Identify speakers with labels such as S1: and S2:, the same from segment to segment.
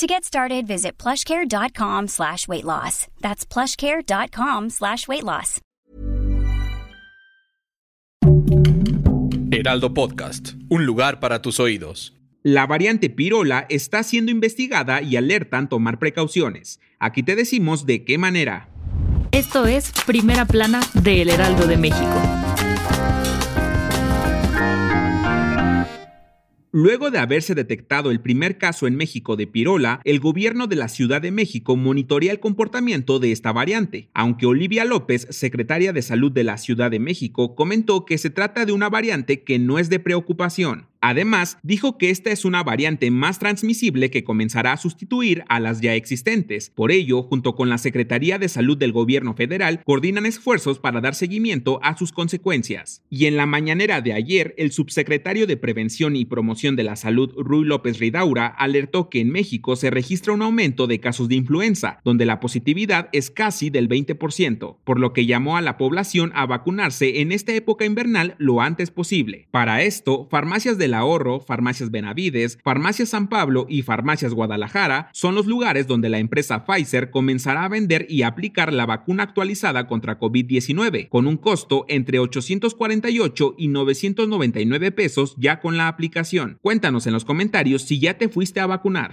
S1: To get started, visit plushcare.com slash weight loss. That's plushcare.com slash weight loss.
S2: Heraldo Podcast, un lugar para tus oídos.
S3: La variante Pirola está siendo investigada y alertan tomar precauciones. Aquí te decimos de qué manera.
S4: Esto es Primera Plana de El Heraldo de México.
S3: Luego de haberse detectado el primer caso en México de pirola, el gobierno de la Ciudad de México monitorea el comportamiento de esta variante, aunque Olivia López, secretaria de Salud de la Ciudad de México, comentó que se trata de una variante que no es de preocupación. Además, dijo que esta es una variante más transmisible que comenzará a sustituir a las ya existentes. Por ello, junto con la Secretaría de Salud del Gobierno Federal, coordinan esfuerzos para dar seguimiento a sus consecuencias. Y en la mañanera de ayer, el subsecretario de Prevención y Promoción de la Salud, Rui López Ridaura, alertó que en México se registra un aumento de casos de influenza, donde la positividad es casi del 20%, por lo que llamó a la población a vacunarse en esta época invernal lo antes posible. Para esto, farmacias de Ahorro, Farmacias Benavides, Farmacias San Pablo y Farmacias Guadalajara son los lugares donde la empresa Pfizer comenzará a vender y aplicar la vacuna actualizada contra COVID-19, con un costo entre 848 y 999 pesos ya con la aplicación. Cuéntanos en los comentarios si ya te fuiste a vacunar.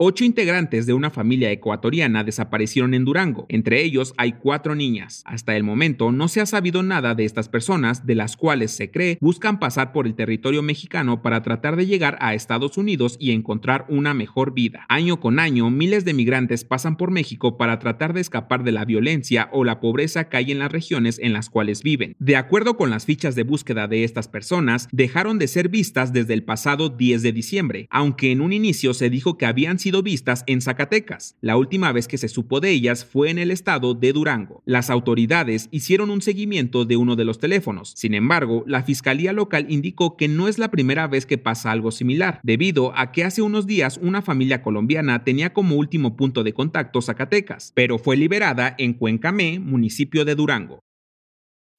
S3: Ocho integrantes de una familia ecuatoriana desaparecieron en Durango. Entre ellos hay cuatro niñas. Hasta el momento no se ha sabido nada de estas personas, de las cuales se cree buscan pasar por el territorio mexicano para tratar de llegar a Estados Unidos y encontrar una mejor vida. Año con año, miles de migrantes pasan por México para tratar de escapar de la violencia o la pobreza que hay en las regiones en las cuales viven. De acuerdo con las fichas de búsqueda de estas personas, dejaron de ser vistas desde el pasado 10 de diciembre, aunque en un inicio se dijo que habían sido vistas en Zacatecas. La última vez que se supo de ellas fue en el estado de Durango. Las autoridades hicieron un seguimiento de uno de los teléfonos. Sin embargo, la fiscalía local indicó que no es la primera vez que pasa algo similar, debido a que hace unos días una familia colombiana tenía como último punto de contacto Zacatecas, pero fue liberada en Cuencamé, municipio de Durango.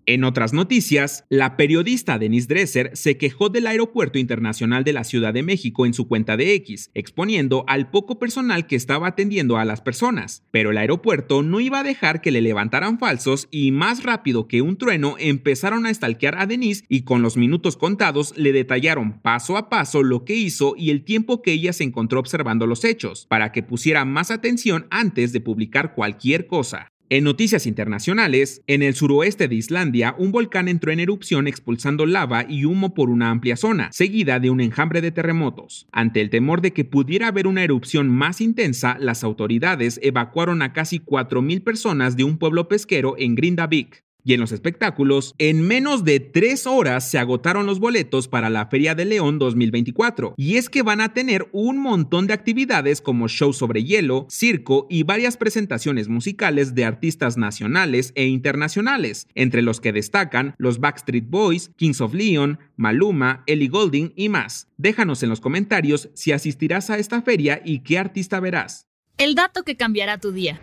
S3: En otras noticias, la periodista Denise Dresser se quejó del Aeropuerto Internacional de la Ciudad de México en su cuenta de X, exponiendo al poco personal que estaba atendiendo a las personas. Pero el aeropuerto no iba a dejar que le levantaran falsos y más rápido que un trueno empezaron a stalkear a Denise y con los minutos contados le detallaron paso a paso lo que hizo y el tiempo que ella se encontró observando los hechos, para que pusiera más atención antes de publicar cualquier cosa. En noticias internacionales, en el suroeste de Islandia, un volcán entró en erupción expulsando lava y humo por una amplia zona, seguida de un enjambre de terremotos. Ante el temor de que pudiera haber una erupción más intensa, las autoridades evacuaron a casi 4.000 personas de un pueblo pesquero en Grindavik. Y en los espectáculos, en menos de tres horas se agotaron los boletos para la Feria de León 2024. Y es que van a tener un montón de actividades como show sobre hielo, circo y varias presentaciones musicales de artistas nacionales e internacionales, entre los que destacan los Backstreet Boys, Kings of Leon, Maluma, Ellie Golding y más. Déjanos en los comentarios si asistirás a esta feria y qué artista verás.
S4: El dato que cambiará tu día.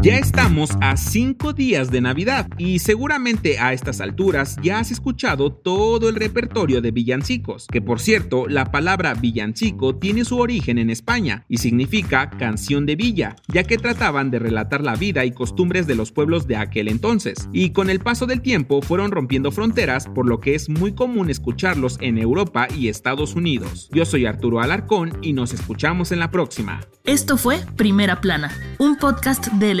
S3: Ya estamos a cinco días de Navidad y seguramente a estas alturas ya has escuchado todo el repertorio de villancicos, que por cierto, la palabra villancico tiene su origen en España y significa canción de villa, ya que trataban de relatar la vida y costumbres de los pueblos de aquel entonces, y con el paso del tiempo fueron rompiendo fronteras, por lo que es muy común escucharlos en Europa y Estados Unidos. Yo soy Arturo Alarcón y nos escuchamos en la próxima.
S4: Esto fue Primera Plana, un podcast del